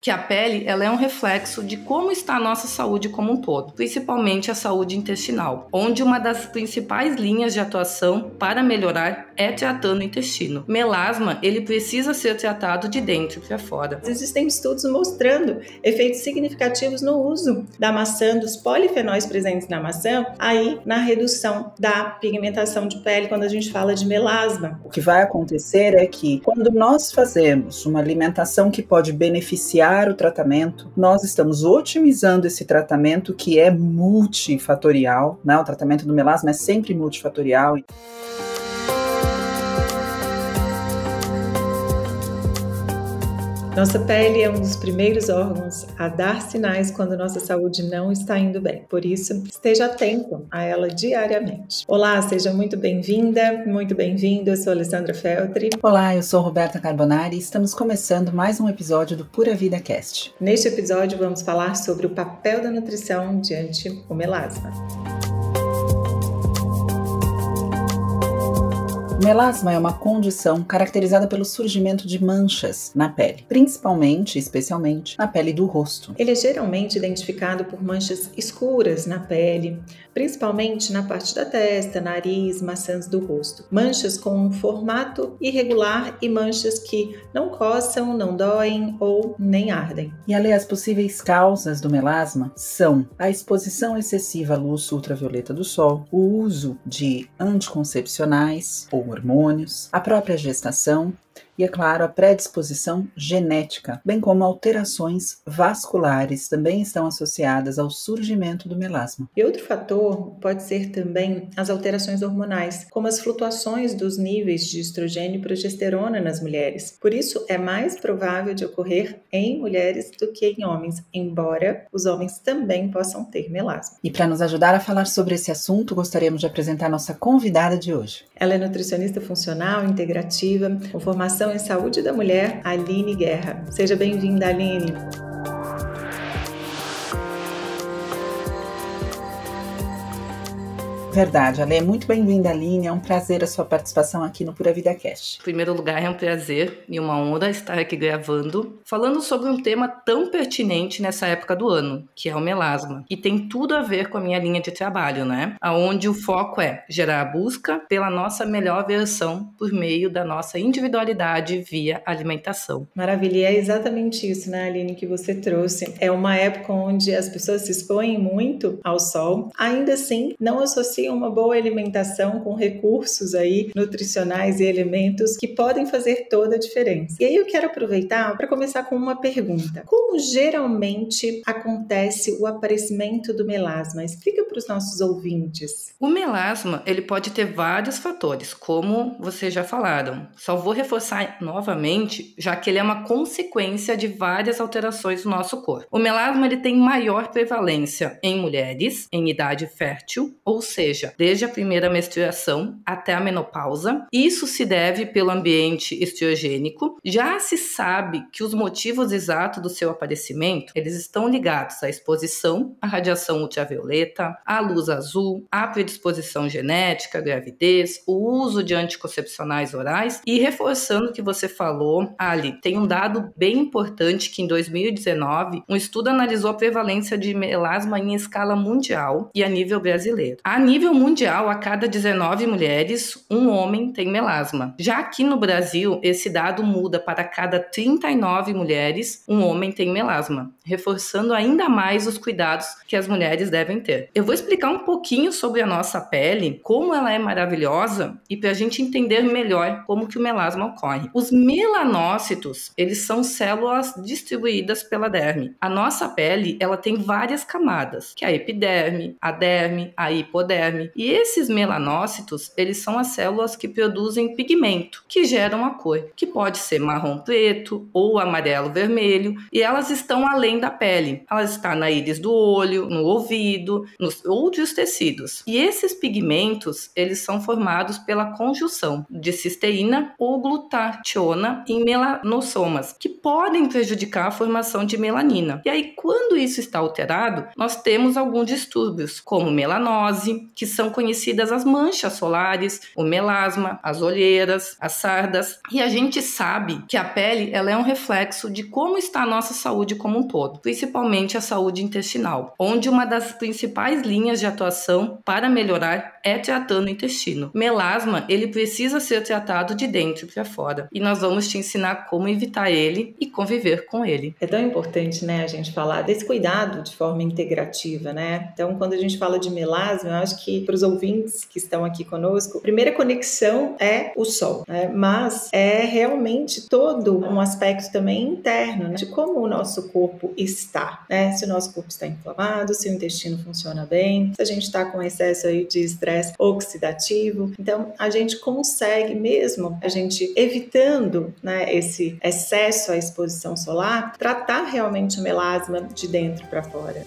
que a pele ela é um reflexo de como está a nossa saúde como um todo, principalmente a saúde intestinal, onde uma das principais linhas de atuação para melhorar é tratando o intestino. Melasma, ele precisa ser tratado de dentro para fora. Existem estudos mostrando efeitos significativos no uso da maçã, dos polifenóis presentes na maçã, aí na redução da pigmentação de pele quando a gente fala de melasma. O que vai acontecer é que quando nós fazemos uma alimentação que pode beneficiar o tratamento, nós estamos otimizando esse tratamento que é multifatorial, né? O tratamento do melasma é sempre multifatorial. Nossa pele é um dos primeiros órgãos a dar sinais quando nossa saúde não está indo bem. Por isso, esteja atento a ela diariamente. Olá, seja muito bem-vinda, muito bem-vindo. Eu sou Alessandra Feltri. Olá, eu sou Roberta Carbonari e estamos começando mais um episódio do Pura Vida Cast. Neste episódio, vamos falar sobre o papel da nutrição diante do melasma. Melasma é uma condição caracterizada pelo surgimento de manchas na pele, principalmente, especialmente, na pele do rosto. Ele é geralmente identificado por manchas escuras na pele, principalmente na parte da testa, nariz, maçãs do rosto. Manchas com um formato irregular e manchas que não coçam, não doem ou nem ardem. E ali as possíveis causas do melasma são a exposição excessiva à luz ultravioleta do sol, o uso de anticoncepcionais ou hormônios, a própria gestação e, é claro, a predisposição genética, bem como alterações vasculares também estão associadas ao surgimento do melasma. E outro fator pode ser também as alterações hormonais, como as flutuações dos níveis de estrogênio e progesterona nas mulheres. Por isso, é mais provável de ocorrer em mulheres do que em homens, embora os homens também possam ter melasma. E para nos ajudar a falar sobre esse assunto, gostaríamos de apresentar nossa convidada de hoje. Ela é nutricionista funcional integrativa, com formação em Saúde da Mulher, Aline Guerra. Seja bem-vinda, Aline. Verdade, Ale, muito bem-vinda, Aline. É um prazer a sua participação aqui no Pura Vida Cast. Em primeiro lugar, é um prazer e uma honra estar aqui gravando, falando sobre um tema tão pertinente nessa época do ano, que é o melasma. E tem tudo a ver com a minha linha de trabalho, né? Onde o foco é gerar a busca pela nossa melhor versão por meio da nossa individualidade via alimentação. Maravilha, e é exatamente isso, né, Aline, que você trouxe. É uma época onde as pessoas se expõem muito ao sol, ainda assim não associam uma boa alimentação com recursos aí nutricionais e elementos que podem fazer toda a diferença. E aí eu quero aproveitar para começar com uma pergunta. Como geralmente acontece o aparecimento do melasma? Explica para os nossos ouvintes. O melasma, ele pode ter vários fatores, como vocês já falaram. Só vou reforçar novamente, já que ele é uma consequência de várias alterações do nosso corpo. O melasma ele tem maior prevalência em mulheres em idade fértil, ou seja, seja, desde a primeira menstruação até a menopausa. Isso se deve pelo ambiente estrogênico. Já se sabe que os motivos exatos do seu aparecimento, eles estão ligados à exposição à radiação ultravioleta, à luz azul, à predisposição genética, gravidez, o uso de anticoncepcionais orais e reforçando o que você falou, Ali, tem um dado bem importante que em 2019 um estudo analisou a prevalência de melasma em escala mundial e a nível brasileiro. A nível mundial, a cada 19 mulheres, um homem tem melasma. Já aqui no Brasil, esse dado muda para cada 39 mulheres, um homem tem melasma, reforçando ainda mais os cuidados que as mulheres devem ter. Eu vou explicar um pouquinho sobre a nossa pele, como ela é maravilhosa e para a gente entender melhor como que o melasma ocorre. Os melanócitos, eles são células distribuídas pela derme. A nossa pele, ela tem várias camadas, que é a epiderme, a derme, a hipoderme, e esses melanócitos, eles são as células que produzem pigmento, que geram a cor, que pode ser marrom preto ou amarelo vermelho, e elas estão além da pele. Elas estão na íris do olho, no ouvido, nos outros tecidos. E esses pigmentos, eles são formados pela conjunção de cisteína ou glutationa em melanossomas, que podem prejudicar a formação de melanina. E aí, quando isso está alterado, nós temos alguns distúrbios, como melanose, que são conhecidas as manchas solares, o melasma, as olheiras, as sardas. E a gente sabe que a pele ela é um reflexo de como está a nossa saúde como um todo, principalmente a saúde intestinal, onde uma das principais linhas de atuação para melhorar é tratando o intestino. Melasma, ele precisa ser tratado de dentro para fora. E nós vamos te ensinar como evitar ele e conviver com ele. É tão importante, né, a gente falar desse cuidado de forma integrativa, né? Então, quando a gente fala de melasma, eu acho que para os ouvintes que estão aqui conosco, a primeira conexão é o sol, né? Mas é realmente todo um aspecto também interno, né? De como o nosso corpo está, né? Se o nosso corpo está inflamado, se o intestino funciona bem, se a gente está com excesso aí de estresse oxidativo. Então, a gente consegue mesmo, a gente evitando né, esse excesso à exposição solar, tratar realmente o melasma de dentro para fora.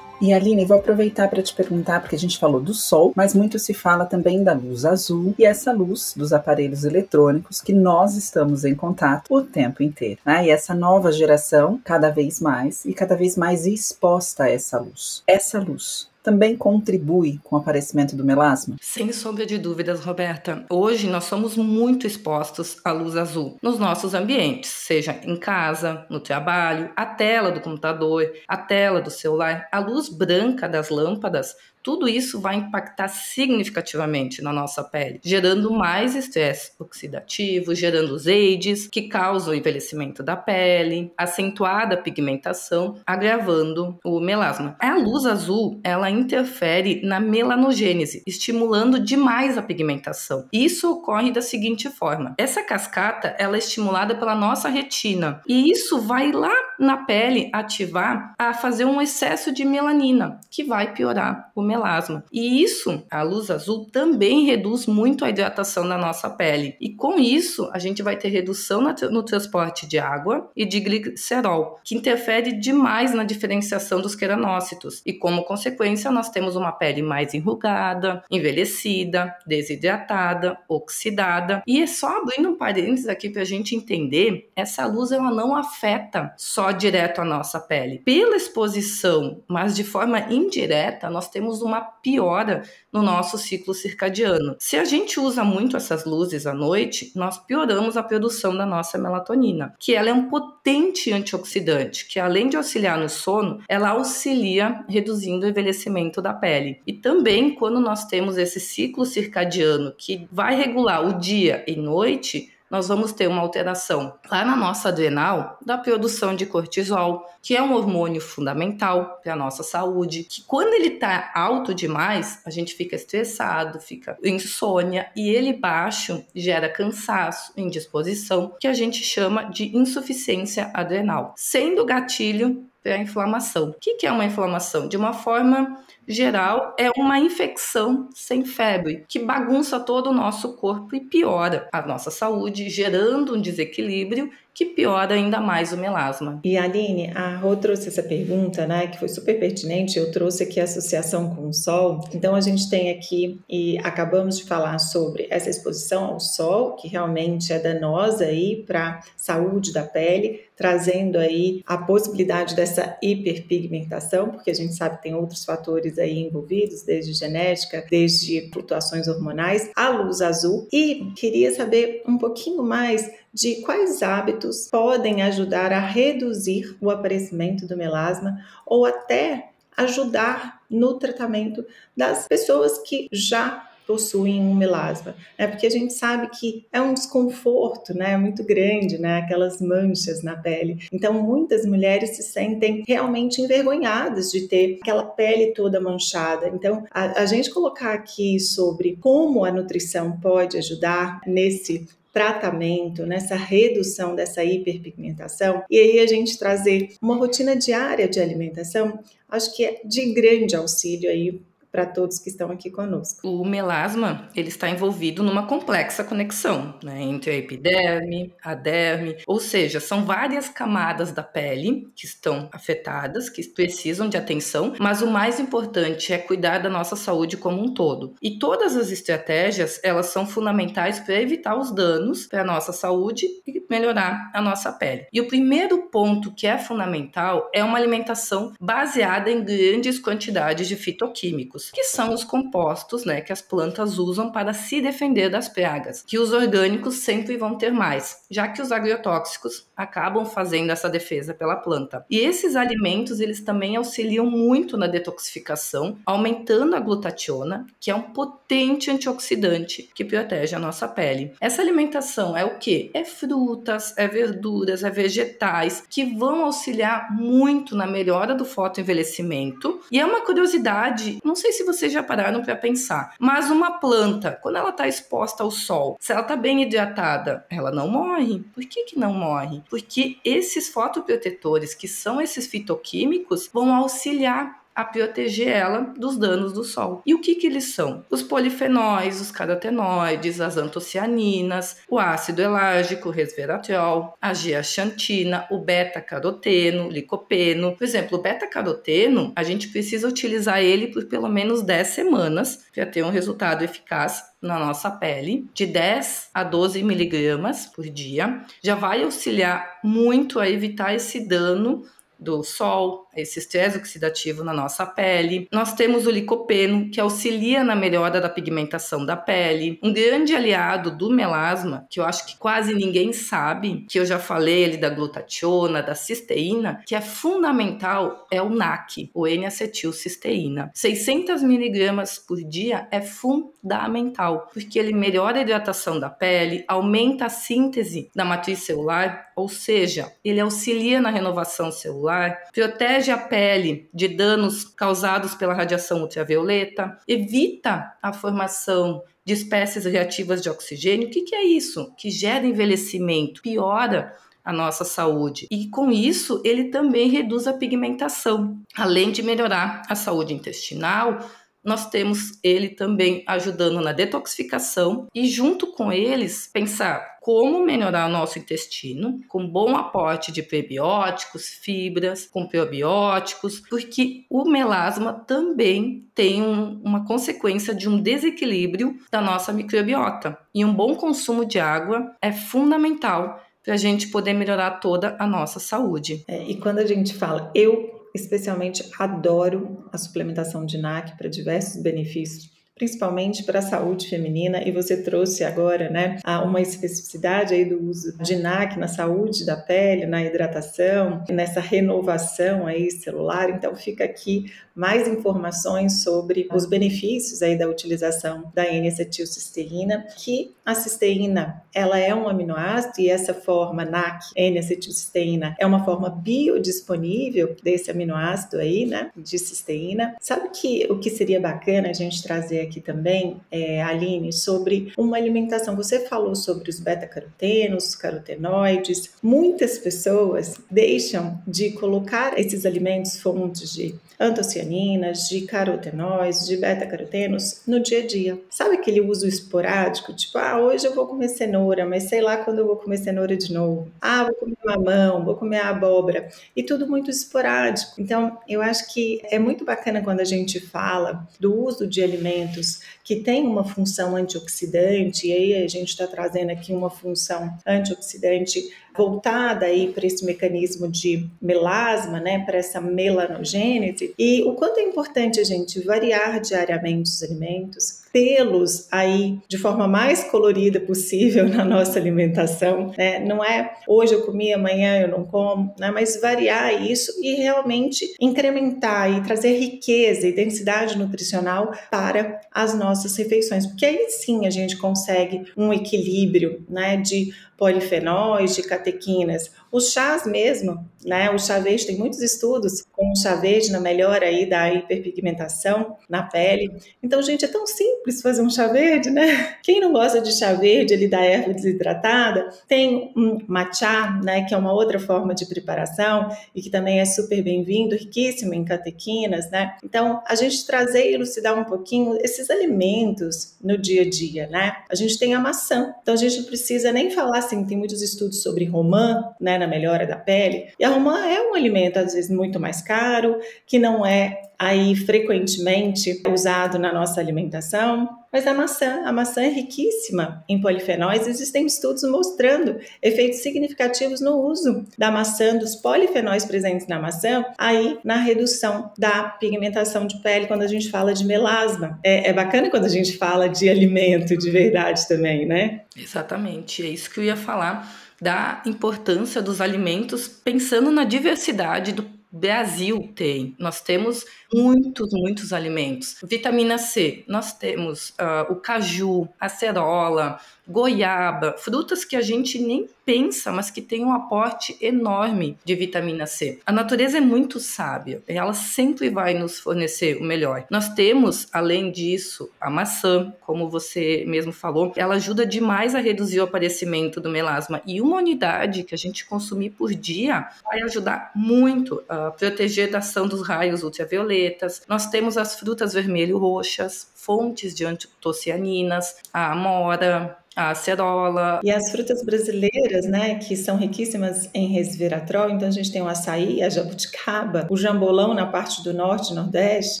E Aline, vou aproveitar para te perguntar, porque a gente falou do sol, mas muito se fala também da luz azul e essa luz dos aparelhos eletrônicos que nós estamos em contato o tempo inteiro. Né? E essa nova geração, cada vez mais e cada vez mais exposta a essa luz. Essa luz também contribui com o aparecimento do melasma? Sem sombra de dúvidas, Roberta. Hoje nós somos muito expostos à luz azul nos nossos ambientes, seja em casa, no trabalho, a tela do computador, a tela do celular, a luz branca das lâmpadas tudo isso vai impactar significativamente na nossa pele, gerando mais estresse oxidativo, gerando os AIDS, que causam o envelhecimento da pele, acentuada pigmentação, agravando o melasma. A luz azul, ela interfere na melanogênese, estimulando demais a pigmentação. Isso ocorre da seguinte forma: essa cascata, ela é estimulada pela nossa retina, e isso vai lá na pele ativar a fazer um excesso de melanina, que vai piorar o melasma. E isso, a luz azul, também reduz muito a hidratação da nossa pele. E com isso, a gente vai ter redução no transporte de água e de glicerol, que interfere demais na diferenciação dos queranócitos. E como consequência, nós temos uma pele mais enrugada, envelhecida, desidratada, oxidada. E é só abrindo um parênteses aqui para a gente entender, essa luz ela não afeta só direto a nossa pele. Pela exposição, mas de forma indireta, nós temos uma piora no nosso ciclo circadiano. Se a gente usa muito essas luzes à noite, nós pioramos a produção da nossa melatonina, que ela é um potente antioxidante, que além de auxiliar no sono, ela auxilia reduzindo o envelhecimento da pele. E também quando nós temos esse ciclo circadiano que vai regular o dia e noite, nós vamos ter uma alteração lá na nossa adrenal da produção de cortisol, que é um hormônio fundamental para a nossa saúde, que quando ele está alto demais, a gente fica estressado, fica insônia, e ele baixo gera cansaço, indisposição, que a gente chama de insuficiência adrenal, sendo gatilho para a inflamação. O que é uma inflamação? De uma forma geral é uma infecção sem febre, que bagunça todo o nosso corpo e piora a nossa saúde, gerando um desequilíbrio que piora ainda mais o melasma. E Aline, a Rô trouxe essa pergunta, né, que foi super pertinente. Eu trouxe aqui a associação com o sol. Então a gente tem aqui e acabamos de falar sobre essa exposição ao sol, que realmente é danosa aí para saúde da pele, trazendo aí a possibilidade dessa hiperpigmentação, porque a gente sabe que tem outros fatores aí envolvidos, desde genética, desde flutuações hormonais, a luz azul. E queria saber um pouquinho mais de quais hábitos podem ajudar a reduzir o aparecimento do melasma ou até ajudar no tratamento das pessoas que já possuem um melasma, né? Porque a gente sabe que é um desconforto, né? Muito grande, né? Aquelas manchas na pele. Então, muitas mulheres se sentem realmente envergonhadas de ter aquela pele toda manchada. Então, a, a gente colocar aqui sobre como a nutrição pode ajudar nesse tratamento, nessa redução dessa hiperpigmentação, e aí a gente trazer uma rotina diária de alimentação, acho que é de grande auxílio aí para todos que estão aqui conosco. O melasma, ele está envolvido numa complexa conexão, né, entre a epiderme, a derme, ou seja, são várias camadas da pele que estão afetadas, que precisam de atenção, mas o mais importante é cuidar da nossa saúde como um todo. E todas as estratégias, elas são fundamentais para evitar os danos para a nossa saúde e melhorar a nossa pele. E o primeiro ponto que é fundamental é uma alimentação baseada em grandes quantidades de fitoquímicos, que são os compostos, né, que as plantas usam para se defender das pragas, que os orgânicos sempre vão ter mais, já que os agrotóxicos acabam fazendo essa defesa pela planta. E esses alimentos, eles também auxiliam muito na detoxificação, aumentando a glutationa, que é um potente antioxidante que protege a nossa pele. Essa alimentação é o que? É frutas, é verduras, é vegetais que vão auxiliar muito na melhora do fotoenvelhecimento. E é uma curiosidade, não sei se vocês já pararam para pensar, mas uma planta, quando ela está exposta ao sol, se ela está bem hidratada, ela não morre. Por que, que não morre? Porque esses fotoprotetores, que são esses fitoquímicos, vão auxiliar a proteger ela dos danos do sol. E o que que eles são? Os polifenóis, os carotenoides, as antocianinas, o ácido elágico, o resveratrol, a giaxantina, o beta-caroteno, licopeno. Por exemplo, o beta-caroteno, a gente precisa utilizar ele por pelo menos 10 semanas para ter um resultado eficaz na nossa pele, de 10 a 12 miligramas por dia, já vai auxiliar muito a evitar esse dano do sol, esse estresse oxidativo na nossa pele. Nós temos o licopeno, que auxilia na melhora da pigmentação da pele. Um grande aliado do melasma, que eu acho que quase ninguém sabe, que eu já falei ali da glutationa, da cisteína, que é fundamental, é o NAC, o N-acetilcisteína. 600 miligramas por dia é fundamental, porque ele melhora a hidratação da pele, aumenta a síntese da matriz celular, ou seja, ele auxilia na renovação celular, protege protege a pele de danos causados pela radiação ultravioleta, evita a formação de espécies reativas de oxigênio. O que, que é isso? Que gera envelhecimento, piora a nossa saúde. E com isso, ele também reduz a pigmentação, além de melhorar a saúde intestinal, nós temos ele também ajudando na detoxificação e junto com eles pensar como melhorar o nosso intestino com bom aporte de prebióticos, fibras, com probióticos, porque o melasma também tem um, uma consequência de um desequilíbrio da nossa microbiota. E um bom consumo de água é fundamental para a gente poder melhorar toda a nossa saúde. É, e quando a gente fala eu especialmente adoro a suplementação de NAC para diversos benefícios principalmente para a saúde feminina, e você trouxe agora, né, uma especificidade aí do uso de NAC na saúde da pele, na hidratação, nessa renovação aí celular, então fica aqui mais informações sobre os benefícios aí da utilização da N-acetilcisteína, que a cisteína, ela é um aminoácido e essa forma NAC, N-acetilcisteína, é uma forma biodisponível desse aminoácido aí, né, de cisteína. Sabe que o que seria bacana a gente trazer aqui também, é, Aline, sobre uma alimentação. Você falou sobre os beta-carotenos, os carotenoides. Muitas pessoas deixam de colocar esses alimentos fontes de antocianinas, de carotenoides, de beta-carotenos no dia a dia. Sabe aquele uso esporádico? Tipo, ah, hoje eu vou comer cenoura, mas sei lá quando eu vou comer cenoura de novo. Ah, vou comer mamão, vou comer abóbora. E tudo muito esporádico. Então, eu acho que é muito bacana quando a gente fala do uso de alimentos que têm uma função antioxidante, e aí a gente está trazendo aqui uma função antioxidante voltada aí para esse mecanismo de melasma, né, para essa melanogênese, e o quanto é importante a gente variar diariamente os alimentos, tê-los aí de forma mais colorida possível na nossa alimentação, né? Não é hoje eu comi, amanhã eu não como, né? Mas variar isso e realmente incrementar e trazer riqueza e densidade nutricional para as nossas refeições, porque aí sim a gente consegue um equilíbrio, né, de polifenóis, de catequinas, Os chás mesmo, né? O chá verde tem muitos estudos com o chá verde na melhora aí da hiperpigmentação na pele. Então, gente, é tão simples fazer um chá verde, né? Quem não gosta de chá verde ali da erva desidratada, tem um matcha, né, que é uma outra forma de preparação e que também é super bem-vindo, riquíssimo em catequinas, né? Então, a gente trazer e elucidar um pouquinho esses alimentos no dia a dia, né? A gente tem a maçã. Então, a gente não precisa nem falar assim, tem muitos estudos sobre romã, né, na melhora da pele. E a romã é um alimento às vezes muito mais caro, que não é aí frequentemente usado na nossa alimentação, mas a maçã, a maçã é riquíssima em polifenóis. Existem estudos mostrando efeitos significativos no uso da maçã, dos polifenóis presentes na maçã, aí na redução da pigmentação de pele quando a gente fala de melasma. É, é bacana quando a gente fala de alimento de verdade também, né? Exatamente, é isso que eu ia falar da importância dos alimentos pensando na diversidade do Brasil tem. Nós temos muitos, muitos alimentos. Vitamina C, nós temos uh, o caju, a cerola, goiaba, frutas que a gente nem pensa, mas que tem um aporte enorme de vitamina C. A natureza é muito sábia, ela sempre vai nos fornecer o melhor. Nós temos, além disso, a maçã, como você mesmo falou, ela ajuda demais a reduzir o aparecimento do melasma e uma unidade que a gente consumir por dia vai ajudar muito a proteger da ação dos raios ultravioletas. Nós temos as frutas vermelho roxas, fontes de antocianinas, a amora, a acerola. E as frutas brasileiras, né, que são riquíssimas em resveratrol, então a gente tem o açaí, a jabuticaba, o jambolão na parte do norte e nordeste,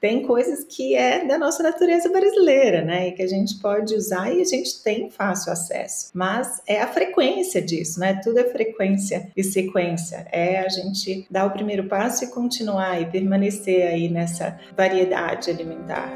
tem coisas que é da nossa natureza brasileira, né, e que a gente pode usar e a gente tem fácil acesso. Mas é a frequência disso, né, tudo é frequência e sequência, é a gente dar o primeiro passo e continuar e permanecer aí nessa variedade alimentar.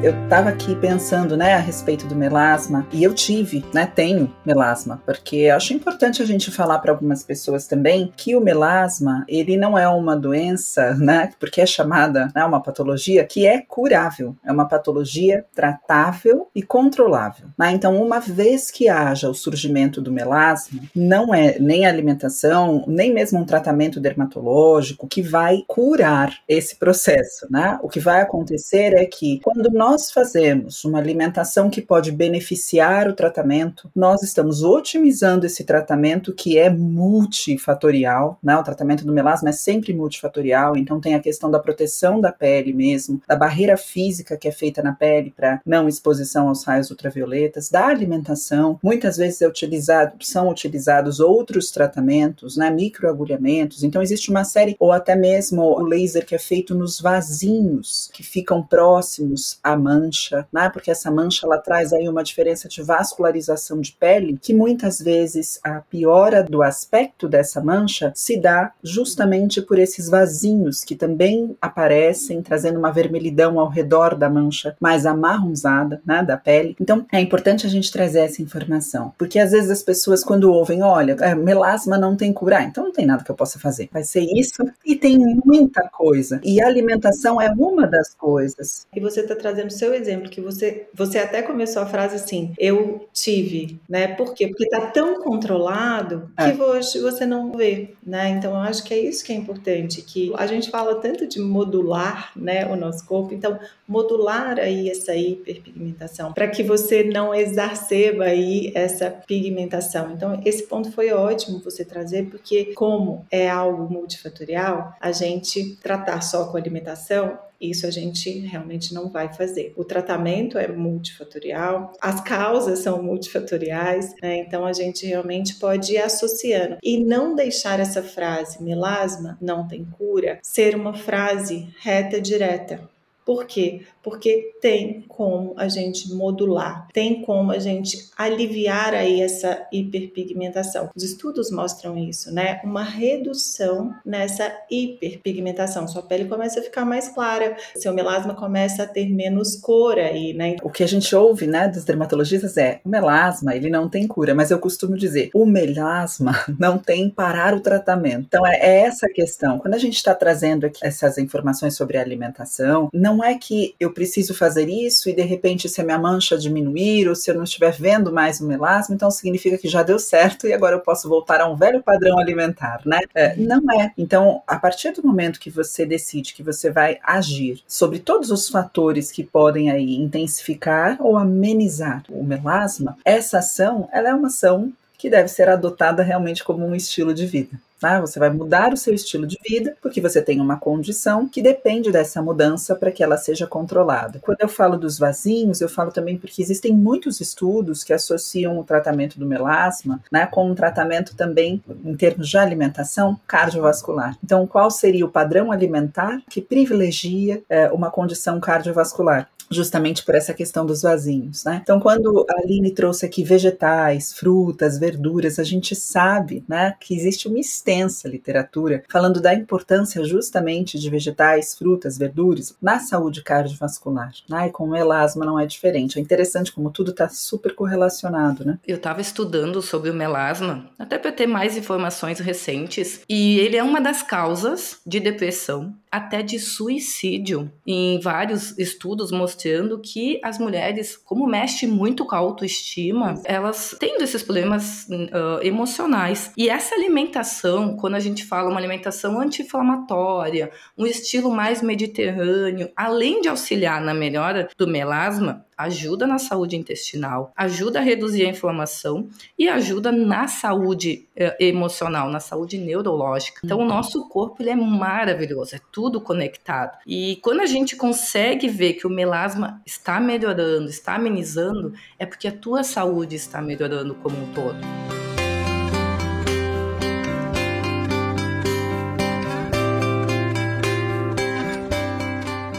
Eu estava aqui pensando, né, a respeito do melasma, e eu tive, né, tenho melasma, porque acho importante a gente falar para algumas pessoas também que o melasma, ele não é uma doença, né, porque é chamada, né, uma patologia que é curável, é uma patologia tratável e controlável, né? Então, uma vez que haja o surgimento do melasma, não é nem alimentação, nem mesmo um tratamento dermatológico que vai curar esse processo, né? O que vai acontecer é que quando nós nós fazemos uma alimentação que pode beneficiar o tratamento, nós estamos otimizando esse tratamento que é multifatorial, né? O tratamento do melasma é sempre multifatorial, então tem a questão da proteção da pele mesmo, da barreira física que é feita na pele para não exposição aos raios ultravioletas, da alimentação. Muitas vezes é utilizado, são utilizados outros tratamentos, né? Microagulhamentos. Então existe uma série, ou até mesmo o laser que é feito nos vasinhos que ficam próximos à mancha, né? Porque essa mancha ela traz aí uma diferença de vascularização de pele, que muitas vezes a piora do aspecto dessa mancha se dá justamente por esses vasinhos que também aparecem, trazendo uma vermelhidão ao redor da mancha mais amarronzada, né, da pele. Então, é importante a gente trazer essa informação, porque às vezes as pessoas quando ouvem, olha, é, melasma não tem cura, ah, então não tem nada que eu possa fazer. Vai ser isso e tem muita coisa. E a alimentação é uma das coisas. E você está trazendo no seu exemplo, que você, você até começou a frase assim, eu tive, né? Por quê? Porque está tão controlado que é. hoje você não vê, né? Então, eu acho que é isso que é importante, que a gente fala tanto de modular, né, o nosso corpo, então, modular aí essa hiperpigmentação, para que você não exacerba aí essa pigmentação. Então, esse ponto foi ótimo você trazer, porque como é algo multifatorial, a gente tratar só com alimentação isso a gente realmente não vai fazer. O tratamento é multifatorial, as causas são multifatoriais, né? então a gente realmente pode ir associando e não deixar essa frase melasma não tem cura ser uma frase reta direta. Por quê? Porque tem como a gente modular, tem como a gente aliviar aí essa hiperpigmentação. Os estudos mostram isso, né? Uma redução nessa hiperpigmentação. Sua pele começa a ficar mais clara, seu melasma começa a ter menos cor aí, né? O que a gente ouve, né, dos dermatologistas é: o melasma, ele não tem cura, mas eu costumo dizer, o melasma não tem parar o tratamento. Então é, é essa a questão. Quando a gente está trazendo aqui essas informações sobre alimentação, não é que eu preciso fazer isso e de repente se a minha mancha diminuir ou se eu não estiver vendo mais o melasma, então significa que já deu certo e agora eu posso voltar a um velho padrão alimentar, né? É, não é. Então, a partir do momento que você decide que você vai agir sobre todos os fatores que podem aí intensificar ou amenizar o melasma, essa ação, ela é uma ação que deve ser adotada realmente como um estilo de vida. Tá? Você vai mudar o seu estilo de vida porque você tem uma condição que depende dessa mudança para que ela seja controlada. Quando eu falo dos vasinhos, eu falo também porque existem muitos estudos que associam o tratamento do melasma né, com um tratamento também, em termos de alimentação, cardiovascular. Então, qual seria o padrão alimentar que privilegia é, uma condição cardiovascular? Justamente por essa questão dos vasinhos, né? Então, quando a Aline trouxe aqui vegetais, frutas, verduras, a gente sabe, né, que existe uma extensa literatura falando da importância justamente de vegetais, frutas, verduras na saúde cardiovascular, né? E com o melasma não é diferente. É interessante como tudo está super correlacionado, né? Eu estava estudando sobre o melasma, até para ter mais informações recentes, e ele é uma das causas de depressão, até de suicídio. Em vários estudos mostrando mostrando que as mulheres, como mexe muito com a autoestima, elas tendo esses problemas uh, emocionais. E essa alimentação, quando a gente fala uma alimentação anti-inflamatória, um estilo mais mediterrâneo, além de auxiliar na melhora do melasma, ajuda na saúde intestinal, ajuda a reduzir a inflamação e ajuda na saúde eh, emocional, na saúde neurológica. Então, o uhum. nosso corpo ele é maravilhoso, é tudo conectado. E quando a gente consegue ver que o melasma está melhorando, está amenizando, é porque a tua saúde está melhorando como um todo.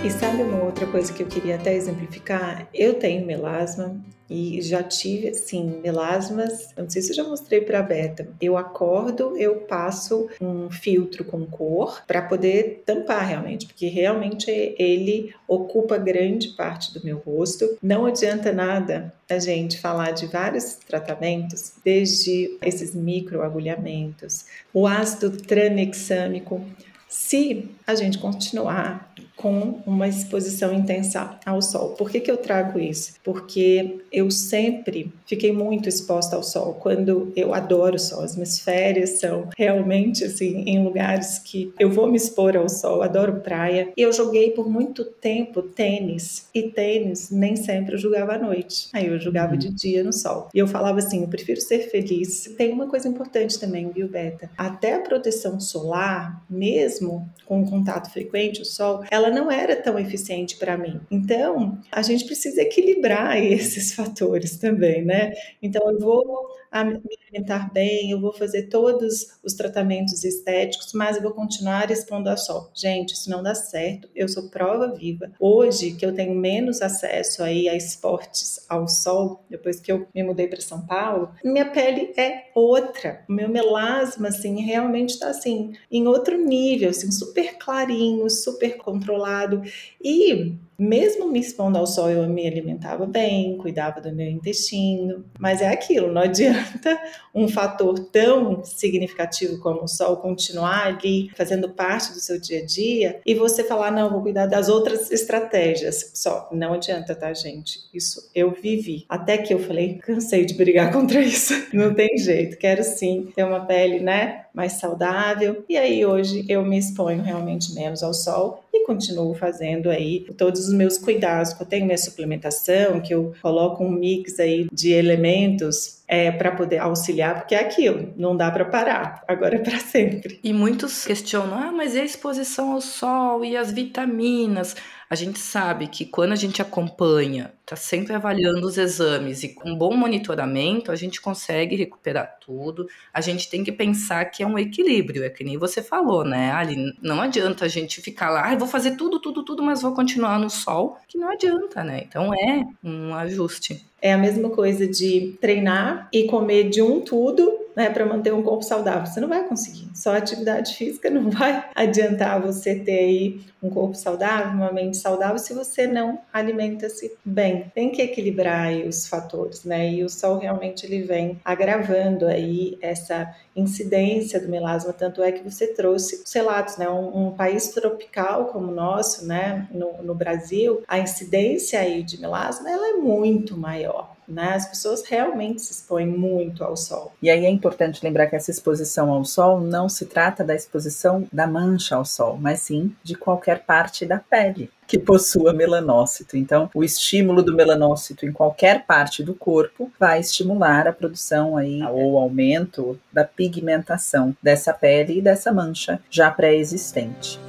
E sabe outra coisa que eu queria até exemplificar? Eu tenho melasma e já tive, assim, melasmas. Não sei se eu já mostrei para a Beta. Eu acordo, eu passo um filtro com cor para poder tampar realmente, porque realmente ele ocupa grande parte do meu rosto. Não adianta nada a gente falar de vários tratamentos, desde esses microagulhamentos, o ácido tranexâmico se a gente continuar com uma exposição intensa ao sol. Por que, que eu trago isso? Porque eu sempre fiquei muito exposta ao sol. Quando eu adoro o sol, as minhas férias são realmente assim em lugares que eu vou me expor ao sol. Adoro praia. E eu joguei por muito tempo tênis e tênis nem sempre eu jogava à noite. Aí eu jogava de dia no sol. E eu falava assim, eu prefiro ser feliz. Tem uma coisa importante também, viu, Beta? Até a proteção solar, mesmo com contato frequente, o sol, ela não era tão eficiente para mim. Então, a gente precisa equilibrar esses fatores também, né? Então, eu vou me alimentar bem, eu vou fazer todos os tratamentos estéticos, mas eu vou continuar expondo a sol. Gente, isso não dá certo. Eu sou prova viva. Hoje, que eu tenho menos acesso aí a esportes ao sol, depois que eu me mudei para São Paulo, minha pele é outra. O meu melasma, assim, realmente está assim, em outro nível, assim, super clarinho, super controlado. E mesmo me expondo ao sol, eu me alimentava bem, cuidava do meu intestino, mas é aquilo, não adianta um fator tão significativo como o sol continuar ali fazendo parte do seu dia a dia e você falar, não, vou cuidar das outras estratégias. Só, não adianta, tá, gente? Isso eu vivi. Até que eu falei, cansei de brigar contra isso. Não tem jeito, quero sim ter uma pele, né, mais saudável. E aí hoje eu me exponho realmente menos ao sol e continuo fazendo aí todos os meus cuidados. Eu tenho minha suplementação, que eu coloco um mix aí de elementos é, para poder auxiliar, porque é aquilo, não dá para parar, agora é para sempre. E muitos questionam: ah, mas e a exposição ao sol e as vitaminas? A gente sabe que quando a gente acompanha, está sempre avaliando os exames e com bom monitoramento, a gente consegue recuperar tudo. A gente tem que pensar que é um equilíbrio, é que nem você falou, né, Ali? Não adianta a gente ficar lá, ah, vou fazer tudo, tudo, tudo, mas vou continuar no sol, que não adianta, né? Então é um ajuste. É a mesma coisa de treinar e comer de um tudo né, para manter um corpo saudável. Você não vai conseguir. Só atividade física não vai adiantar você ter aí um corpo saudável, uma mente saudável, se você não alimenta-se bem. Tem que equilibrar os fatores, né? E o sol realmente ele vem agravando aí essa incidência do melasma, tanto é que você trouxe os relatos, né? Um, um país tropical como o nosso, né? No, no Brasil, a incidência aí de melasma ela é muito maior. Né? As pessoas realmente se expõem muito ao sol. E aí é importante lembrar que essa exposição ao sol não se trata da exposição da mancha ao sol, mas sim de qualquer parte da pele que possua melanócito. Então, o estímulo do melanócito em qualquer parte do corpo vai estimular a produção aí ou aumento da pigmentação dessa pele e dessa mancha já pré-existente.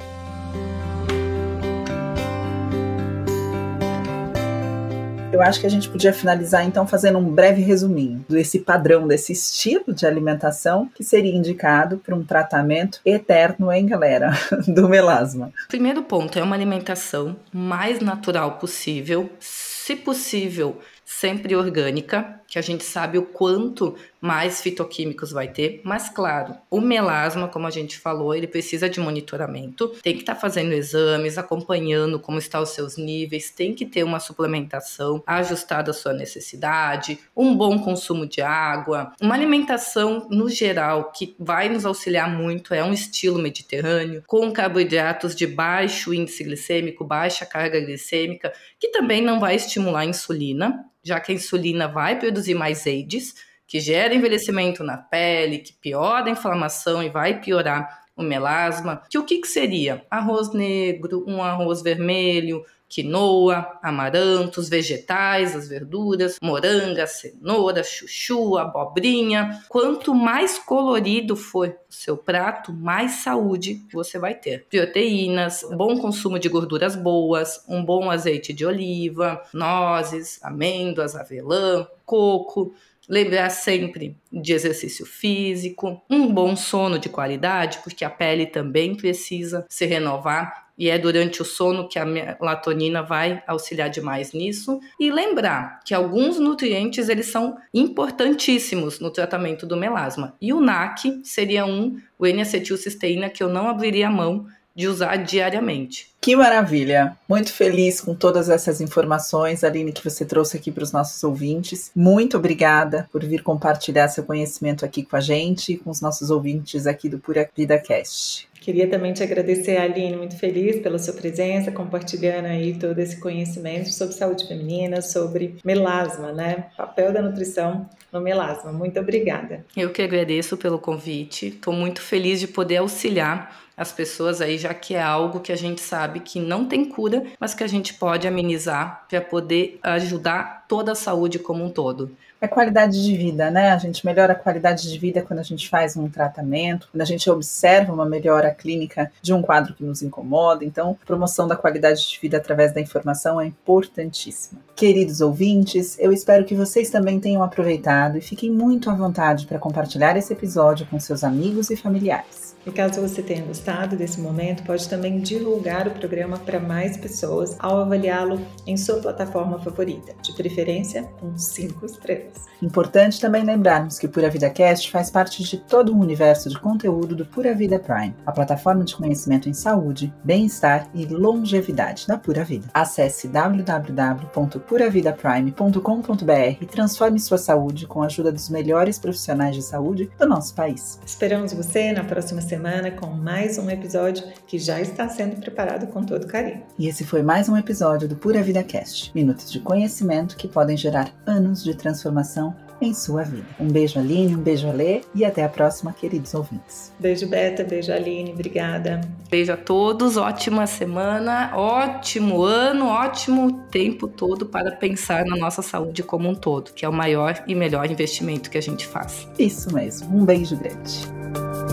Eu acho que a gente podia finalizar então fazendo um breve resuminho desse padrão, desse estilo de alimentação que seria indicado para um tratamento eterno, hein, galera, do melasma. Primeiro ponto é uma alimentação mais natural possível, se possível, sempre orgânica, que a gente sabe o quanto mais fitoquímicos vai ter, mas claro, o melasma, como a gente falou, ele precisa de monitoramento, tem que estar tá fazendo exames, acompanhando como estão os seus níveis, tem que ter uma suplementação ajustada à sua necessidade, um bom consumo de água, uma alimentação no geral que vai nos auxiliar muito é um estilo mediterrâneo, com carboidratos de baixo índice glicêmico, baixa carga glicêmica, que também não vai estimular a insulina, já que a insulina vai produzir mais AIDS, que gera envelhecimento na pele, que piora a inflamação e vai piorar o melasma. Que o que, que seria? Arroz negro, um arroz vermelho, quinoa, amarantos, vegetais, as verduras, moranga, cenoura, chuchu, abobrinha. Quanto mais colorido for o seu prato, mais saúde você vai ter. Proteínas, bom consumo de gorduras boas, um bom azeite de oliva, nozes, amêndoas, avelã, coco. Lembrar sempre de exercício físico, um bom sono de qualidade, porque a pele também precisa se renovar e é durante o sono que a melatonina vai auxiliar demais nisso. E lembrar que alguns nutrientes eles são importantíssimos no tratamento do melasma. E o NAC seria um, o N-acetilcisteína, que eu não abriria a mão de usar diariamente. Que maravilha! Muito feliz com todas essas informações, Aline, que você trouxe aqui para os nossos ouvintes. Muito obrigada por vir compartilhar seu conhecimento aqui com a gente e com os nossos ouvintes aqui do Pura Vida Cast. Queria também te agradecer, Aline, muito feliz pela sua presença, compartilhando aí todo esse conhecimento sobre saúde feminina, sobre melasma, né? Papel da nutrição no melasma. Muito obrigada. Eu que agradeço pelo convite. Estou muito feliz de poder auxiliar as pessoas aí, já que é algo que a gente sabe que não tem cura, mas que a gente pode amenizar para poder ajudar toda a saúde como um todo é qualidade de vida, né? A gente melhora a qualidade de vida quando a gente faz um tratamento, quando a gente observa uma melhora clínica de um quadro que nos incomoda. Então, promoção da qualidade de vida através da informação é importantíssima. Queridos ouvintes, eu espero que vocês também tenham aproveitado e fiquem muito à vontade para compartilhar esse episódio com seus amigos e familiares. E caso você tenha gostado desse momento, pode também divulgar o programa para mais pessoas ao avaliá-lo em sua plataforma favorita, de preferência com 5 estrelas. Importante também lembrarmos que o Pura Vida Cast faz parte de todo um universo de conteúdo do Pura Vida Prime, a plataforma de conhecimento em saúde, bem-estar e longevidade da Pura Vida. Acesse www.puravidaprime.com.br e transforme sua saúde com a ajuda dos melhores profissionais de saúde do nosso país. Esperamos você na próxima semana com mais um episódio que já está sendo preparado com todo carinho. E esse foi mais um episódio do Pura Vida Cast minutos de conhecimento que podem gerar anos de transformação em sua vida. Um beijo, Aline, um beijo, Alê, e até a próxima, queridos ouvintes. Beijo, Beta, beijo, Aline, obrigada. Beijo a todos, ótima semana, ótimo ano, ótimo tempo todo para pensar na nossa saúde como um todo, que é o maior e melhor investimento que a gente faz. Isso mesmo, um beijo grande.